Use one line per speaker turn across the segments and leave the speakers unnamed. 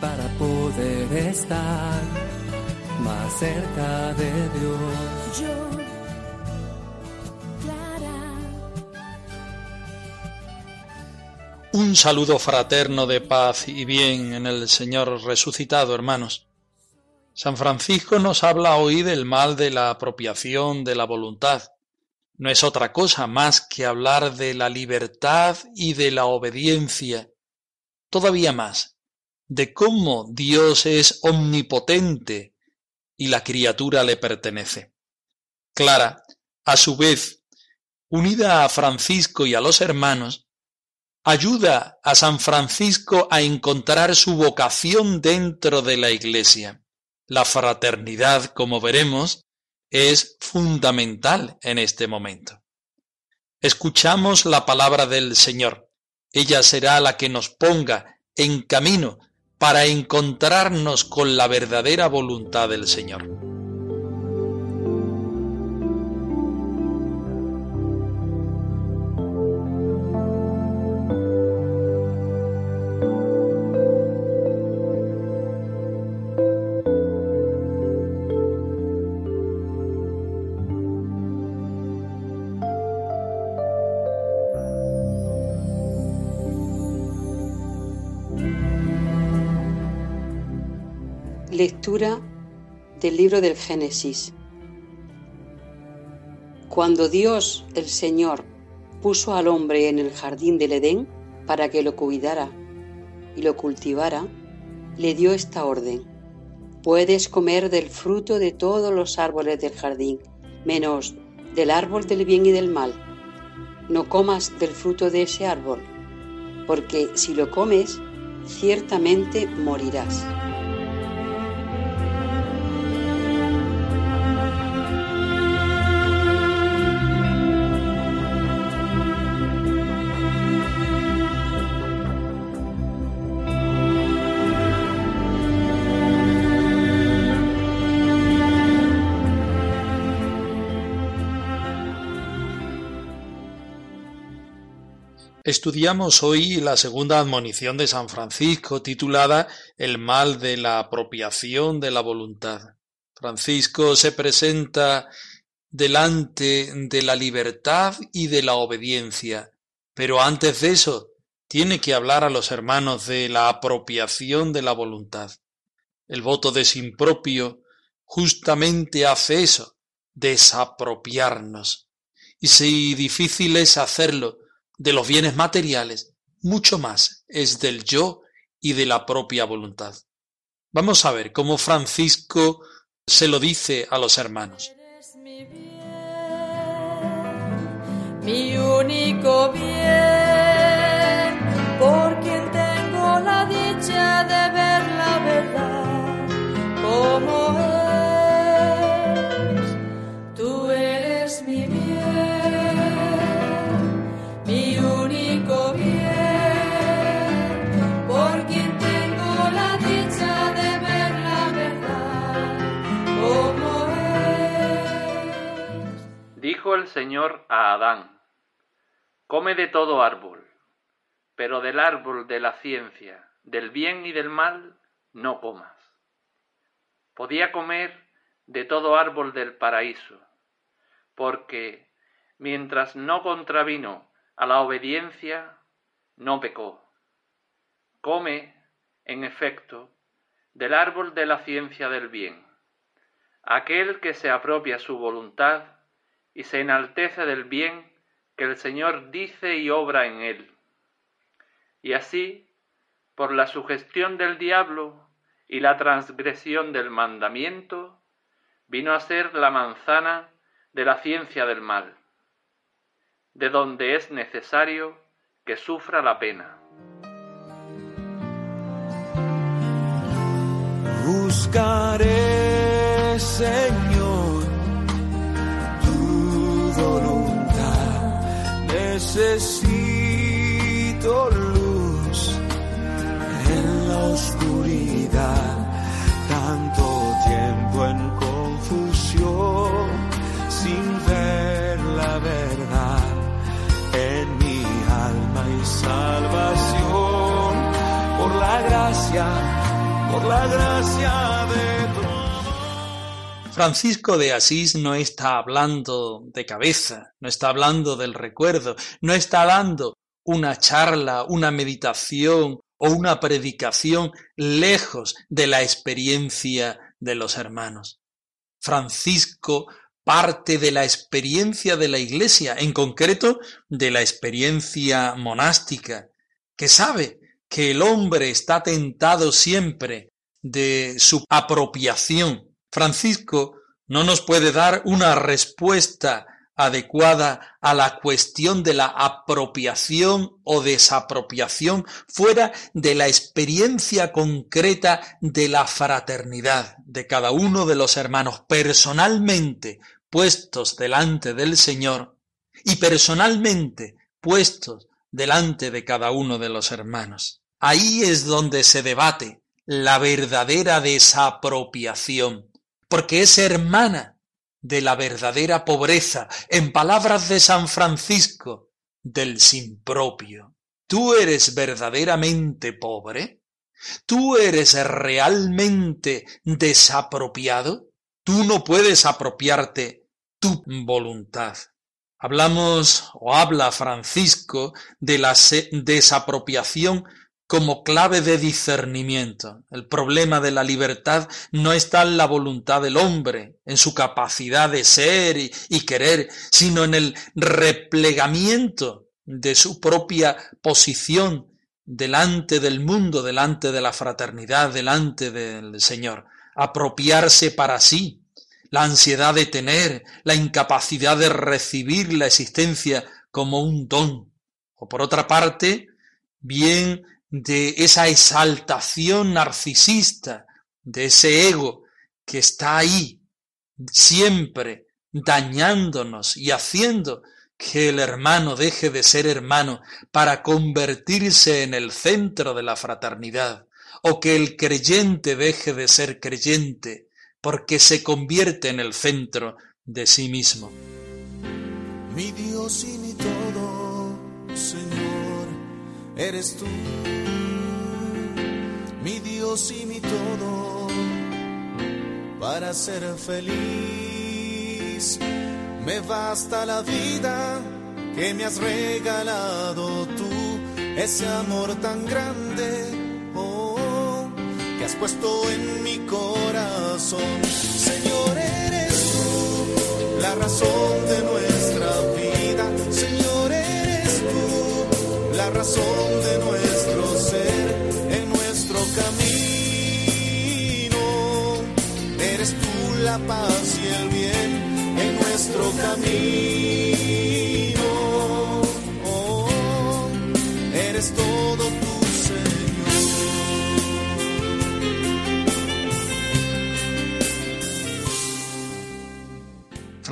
Para poder estar más cerca de Dios.
Yo, Clara,
Un saludo fraterno de paz y bien en el Señor resucitado, hermanos. San Francisco nos habla hoy del mal de la apropiación de la voluntad. No es otra cosa más que hablar de la libertad y de la obediencia. Todavía más, de cómo Dios es omnipotente y la criatura le pertenece. Clara, a su vez, unida a Francisco y a los hermanos, ayuda a San Francisco a encontrar su vocación dentro de la Iglesia. La fraternidad, como veremos, es fundamental en este momento. Escuchamos la palabra del Señor. Ella será la que nos ponga en camino para encontrarnos con la verdadera voluntad del Señor.
Lectura del libro del Génesis. Cuando Dios, el Señor, puso al hombre en el jardín del Edén para que lo cuidara y lo cultivara, le dio esta orden. Puedes comer del fruto de todos los árboles del jardín, menos del árbol del bien y del mal. No comas del fruto de ese árbol, porque si lo comes, ciertamente morirás.
Estudiamos hoy la segunda admonición de San Francisco titulada El mal de la apropiación de la voluntad. Francisco se presenta delante de la libertad y de la obediencia, pero antes de eso tiene que hablar a los hermanos de la apropiación de la voluntad. El voto de sin propio justamente hace eso, desapropiarnos. Y si difícil es hacerlo, de los bienes materiales, mucho más es del yo y de la propia voluntad. Vamos a ver cómo Francisco se lo dice a los hermanos.
mi bien, mi único bien, por quien tengo la dicha de ver
Dijo el Señor a Adán, Come de todo árbol, pero del árbol de la ciencia, del bien y del mal, no comas. Podía comer de todo árbol del paraíso, porque mientras no contravino a la obediencia, no pecó. Come, en efecto, del árbol de la ciencia del bien, aquel que se apropia su voluntad y se enaltece del bien que el Señor dice y obra en él. Y así, por la sugestión del diablo y la transgresión del mandamiento, vino a ser la manzana de la ciencia del mal, de donde es necesario que sufra la pena.
Necesito luz en la oscuridad. Tanto tiempo en confusión sin ver la verdad en mi alma y salvación por la gracia por la gracia de
Francisco de Asís no está hablando de cabeza, no está hablando del recuerdo, no está dando una charla, una meditación o una predicación lejos de la experiencia de los hermanos. Francisco parte de la experiencia de la Iglesia, en concreto de la experiencia monástica, que sabe que el hombre está tentado siempre de su apropiación. Francisco no nos puede dar una respuesta adecuada a la cuestión de la apropiación o desapropiación fuera de la experiencia concreta de la fraternidad de cada uno de los hermanos personalmente puestos delante del Señor y personalmente puestos delante de cada uno de los hermanos. Ahí es donde se debate la verdadera desapropiación, porque es hermana de la verdadera pobreza, en palabras de San Francisco, del sin propio. ¿Tú eres verdaderamente pobre? ¿Tú eres realmente desapropiado? Tú no puedes apropiarte tu voluntad. Hablamos o habla Francisco de la desapropiación como clave de discernimiento. El problema de la libertad no está en la voluntad del hombre, en su capacidad de ser y, querer, sino en el replegamiento de su propia posición delante del mundo, delante de la fraternidad, delante del Señor. Apropiarse para sí, la ansiedad de tener, la incapacidad de recibir la existencia como un don. O por otra parte, bien de esa exaltación narcisista, de ese ego que está ahí siempre dañándonos y haciendo que el hermano deje de ser hermano para convertirse en el centro de la fraternidad, o que el creyente deje de ser creyente porque se convierte en el centro de sí mismo.
Mi Dios y mi todo, Señor, eres tú mi Dios y mi todo, para ser feliz. Me basta la vida que me has regalado tú, ese amor tan grande, oh, que has puesto en mi corazón. Señor, eres tú la razón de nuestra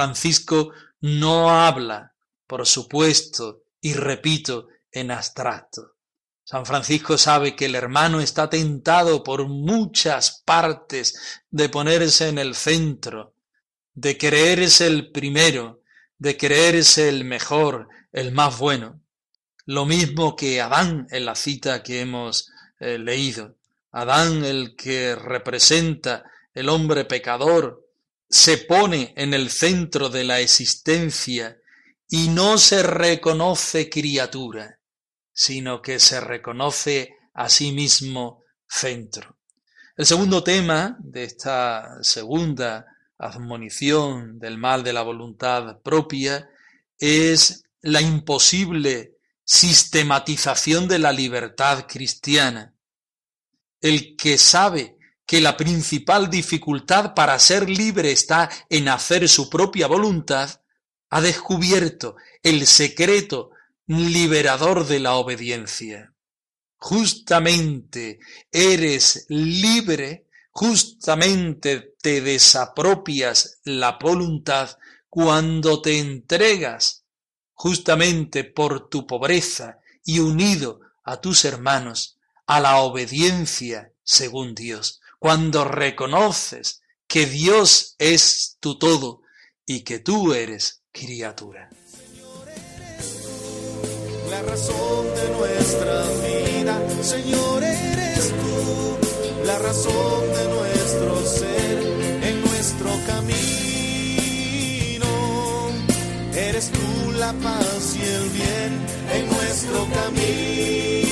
Francisco no habla, por supuesto, y repito, en abstracto. San Francisco sabe que el hermano está tentado por muchas partes de ponerse en el centro, de creerse el primero, de creerse el mejor, el más bueno. Lo mismo que Adán en la cita que hemos eh, leído. Adán, el que representa el hombre pecador, se pone en el centro de la existencia y no se reconoce criatura sino que se reconoce a sí mismo centro. El segundo tema de esta segunda admonición del mal de la voluntad propia es la imposible sistematización de la libertad cristiana. El que sabe que la principal dificultad para ser libre está en hacer su propia voluntad, ha descubierto el secreto liberador de la obediencia. Justamente eres libre, justamente te desapropias la voluntad cuando te entregas justamente por tu pobreza y unido a tus hermanos a la obediencia según Dios, cuando reconoces que Dios es tu todo y que tú eres criatura.
Señor, eres tú la razón de nuestra vida. Señor, eres tú la razón de nuestro ser en nuestro camino. Eres tú la paz y el bien en nuestro camino.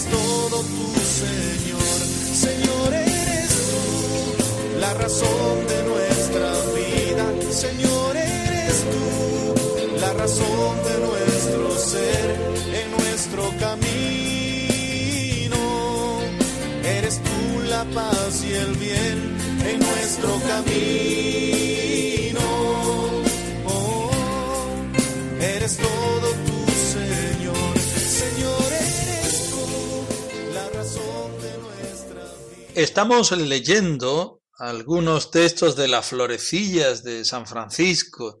Eres todo tú, Señor. Señor, eres tú la razón de nuestra vida. Señor, eres tú la razón de nuestro ser en nuestro camino. Eres tú la paz y el bien en nuestro camino.
Estamos leyendo algunos textos de las florecillas de San Francisco,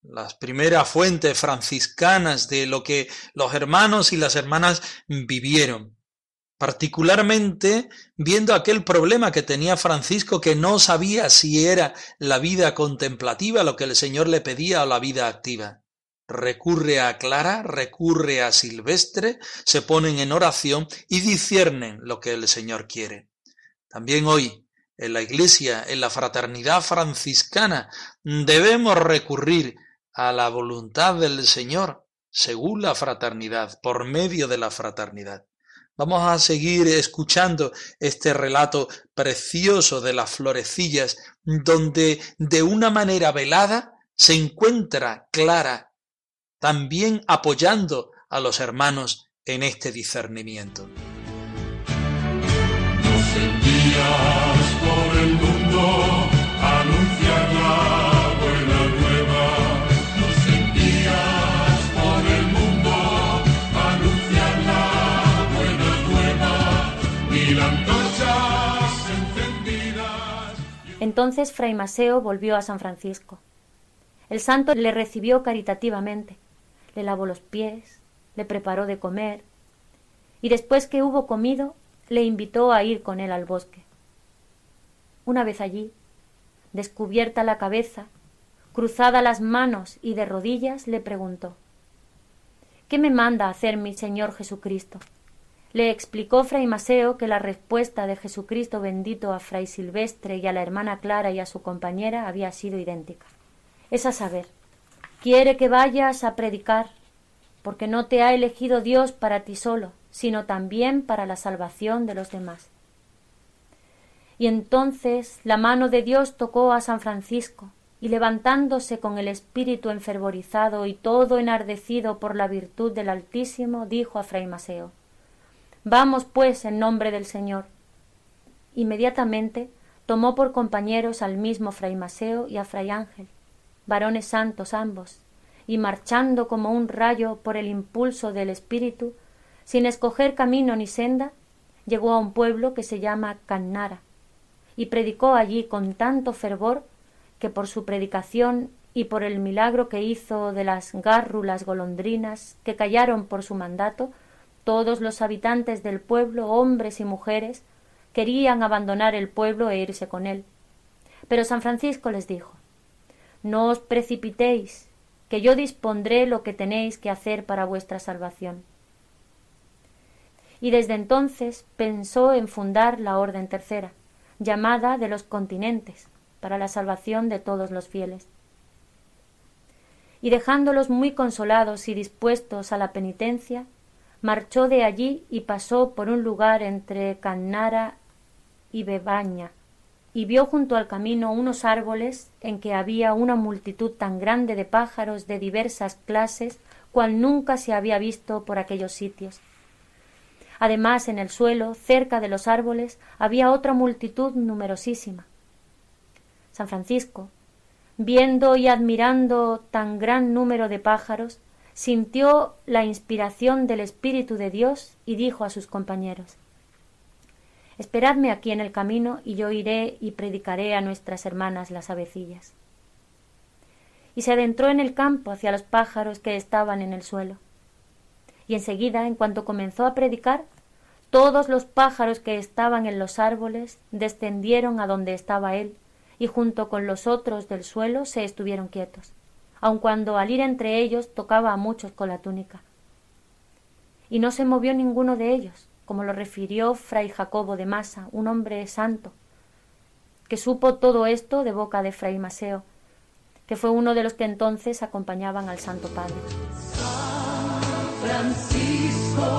las primeras fuentes franciscanas de lo que los hermanos y las hermanas vivieron. Particularmente viendo aquel problema que tenía Francisco que no sabía si era la vida contemplativa lo que el Señor le pedía o la vida activa. Recurre a Clara, recurre a Silvestre, se ponen en oración y disciernen lo que el Señor quiere. También hoy, en la Iglesia, en la fraternidad franciscana, debemos recurrir a la voluntad del Señor, según la fraternidad, por medio de la fraternidad. Vamos a seguir escuchando este relato precioso de las florecillas, donde de una manera velada se encuentra Clara, también apoyando a los hermanos en este discernimiento.
Entonces Fray Maseo volvió a San Francisco. El santo le recibió caritativamente, le lavó los pies, le preparó de comer, y después que hubo comido, le invitó a ir con él al bosque. Una vez allí, descubierta la cabeza, cruzada las manos y de rodillas, le preguntó ¿Qué me manda hacer mi Señor Jesucristo? Le explicó Fray Maseo que la respuesta de Jesucristo bendito a Fray Silvestre y a la hermana Clara y a su compañera había sido idéntica. Es a saber, quiere que vayas a predicar, porque no te ha elegido Dios para ti solo, sino también para la salvación de los demás. Y entonces la mano de Dios tocó a San Francisco, y levantándose con el espíritu enfervorizado y todo enardecido por la virtud del Altísimo, dijo a Fray Maseo Vamos, pues, en nombre del Señor. Inmediatamente tomó por compañeros al mismo Fray Maseo y a Fray Ángel, varones santos ambos, y marchando como un rayo por el impulso del espíritu, sin escoger camino ni senda, llegó a un pueblo que se llama Cannara, y predicó allí con tanto fervor que por su predicación y por el milagro que hizo de las gárrulas golondrinas que callaron por su mandato, todos los habitantes del pueblo, hombres y mujeres, querían abandonar el pueblo e irse con él. Pero San Francisco les dijo No os precipitéis, que yo dispondré lo que tenéis que hacer para vuestra salvación. Y desde entonces pensó en fundar la Orden Tercera, llamada de los continentes, para la salvación de todos los fieles. Y dejándolos muy consolados y dispuestos a la penitencia, marchó de allí y pasó por un lugar entre Cannara y Bebaña, y vio junto al camino unos árboles en que había una multitud tan grande de pájaros de diversas clases cual nunca se había visto por aquellos sitios. Además, en el suelo, cerca de los árboles, había otra multitud numerosísima. San Francisco, viendo y admirando tan gran número de pájaros, sintió la inspiración del Espíritu de Dios y dijo a sus compañeros Esperadme aquí en el camino y yo iré y predicaré a nuestras hermanas las avecillas. Y se adentró en el campo hacia los pájaros que estaban en el suelo. Y enseguida, en cuanto comenzó a predicar, todos los pájaros que estaban en los árboles descendieron a donde estaba él, y junto con los otros del suelo se estuvieron quietos, aun cuando al ir entre ellos tocaba a muchos con la túnica. Y no se movió ninguno de ellos, como lo refirió fray Jacobo de Masa, un hombre santo, que supo todo esto de boca de fray Maseo, que fue uno de los que entonces acompañaban al Santo Padre.
San Francisco,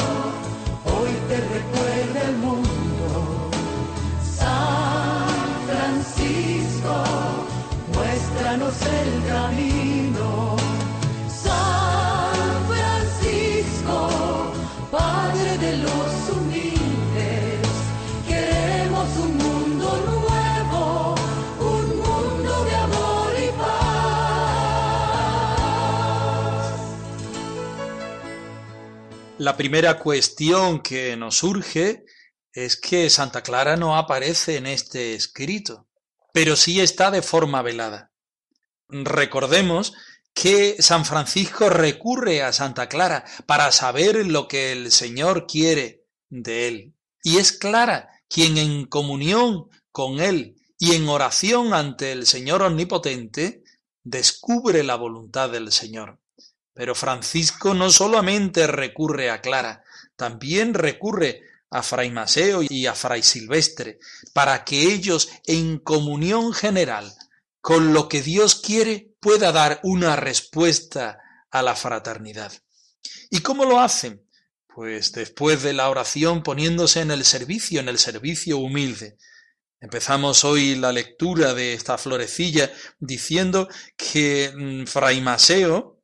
hoy te recuerda el mundo. San Francisco, muéstranos el camino.
La primera cuestión que nos surge es que Santa Clara no aparece en este escrito, pero sí está de forma velada. Recordemos que San Francisco recurre a Santa Clara para saber lo que el Señor quiere de él. Y es Clara quien en comunión con él y en oración ante el Señor Omnipotente descubre la voluntad del Señor. Pero Francisco no solamente recurre a Clara, también recurre a Fray Maseo y a Fray Silvestre, para que ellos en comunión general con lo que Dios quiere pueda dar una respuesta a la fraternidad. ¿Y cómo lo hacen? Pues después de la oración poniéndose en el servicio, en el servicio humilde. Empezamos hoy la lectura de esta florecilla diciendo que mm, Fray Maseo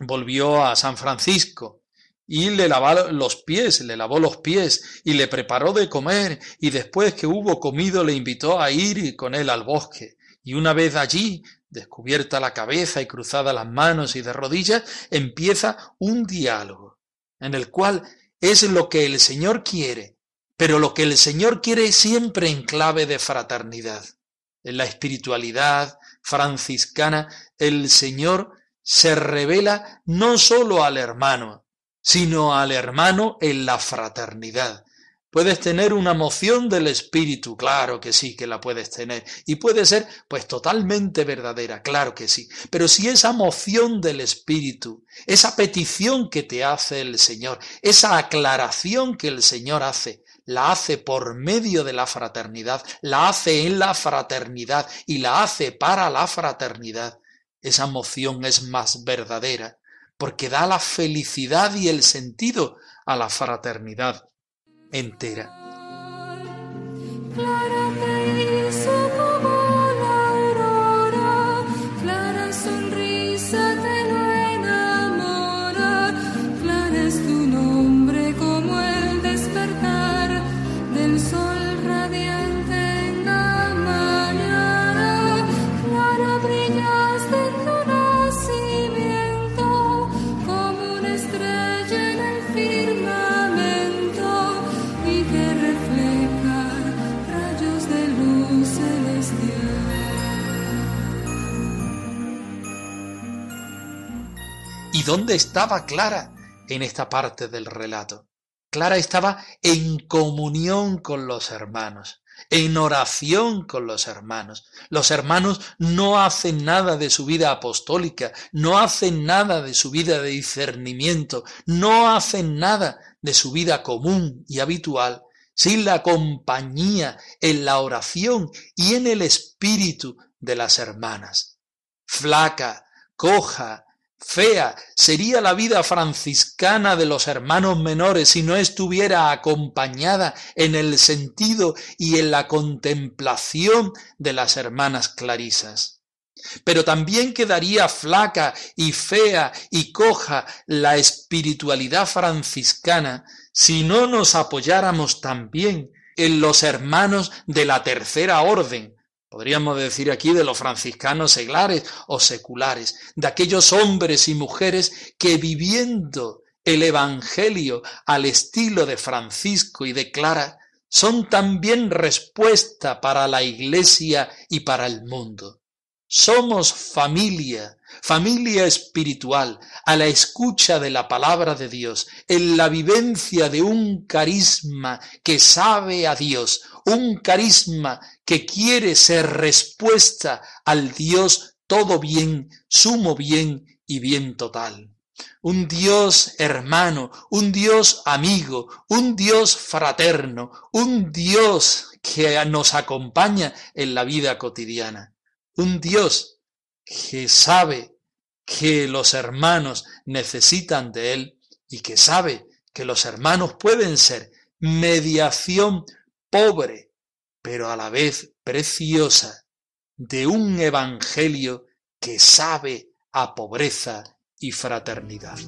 volvió a San Francisco y le lavó los pies, le lavó los pies y le preparó de comer y después que hubo comido le invitó a ir con él al bosque. Y una vez allí, descubierta la cabeza y cruzada las manos y de rodillas, empieza un diálogo en el cual es lo que el Señor quiere, pero lo que el Señor quiere siempre en clave de fraternidad. En la espiritualidad franciscana, el Señor se revela no sólo al hermano, sino al hermano en la fraternidad. Puedes tener una moción del espíritu, claro que sí, que la puedes tener. Y puede ser, pues, totalmente verdadera, claro que sí. Pero si esa moción del espíritu, esa petición que te hace el Señor, esa aclaración que el Señor hace, la hace por medio de la fraternidad, la hace en la fraternidad y la hace para la fraternidad, esa moción es más verdadera, porque da la felicidad y el sentido a la fraternidad entera. Estaba Clara en esta parte del relato? Clara estaba en comunión con los hermanos, en oración con los hermanos. Los hermanos no hacen nada de su vida apostólica, no hacen nada de su vida de discernimiento, no hacen nada de su vida común y habitual sin la compañía en la oración y en el espíritu de las hermanas. Flaca, coja, fea sería la vida franciscana de los hermanos menores si no estuviera acompañada en el sentido y en la contemplación de las hermanas clarisas. Pero también quedaría flaca y fea y coja la espiritualidad franciscana si no nos apoyáramos también en los hermanos de la tercera orden, Podríamos decir aquí de los franciscanos seglares o seculares, de aquellos hombres y mujeres que viviendo el Evangelio al estilo de Francisco y de Clara, son también respuesta para la Iglesia y para el mundo. Somos familia, familia espiritual, a la escucha de la palabra de Dios, en la vivencia de un carisma que sabe a Dios, un carisma que quiere ser respuesta al Dios todo bien, sumo bien y bien total. Un Dios hermano, un Dios amigo, un Dios fraterno, un Dios que nos acompaña en la vida cotidiana. Un Dios que sabe que los hermanos necesitan de Él y que sabe que los hermanos pueden ser mediación pobre, pero a la vez preciosa, de un evangelio que sabe a pobreza y fraternidad.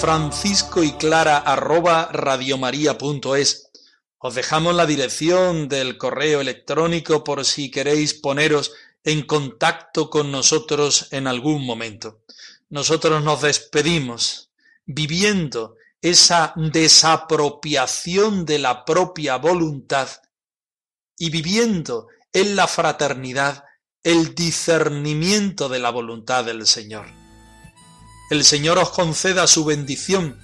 Francisco y Clara arroba radiomaria.es. Os dejamos la dirección del correo electrónico por si queréis poneros en contacto con nosotros en algún momento. Nosotros nos despedimos viviendo esa desapropiación de la propia voluntad y viviendo en la fraternidad el discernimiento de la voluntad del Señor. El Señor os conceda su bendición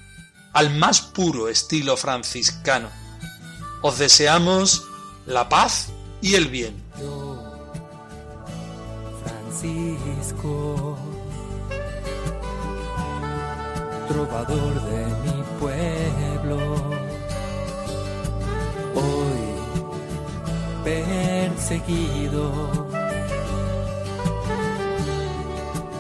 al más puro estilo franciscano. Os deseamos la paz y el bien.
Francisco, trovador de mi pueblo, hoy perseguido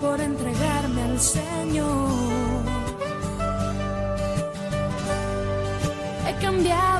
por entregarme al Señor. He cambiado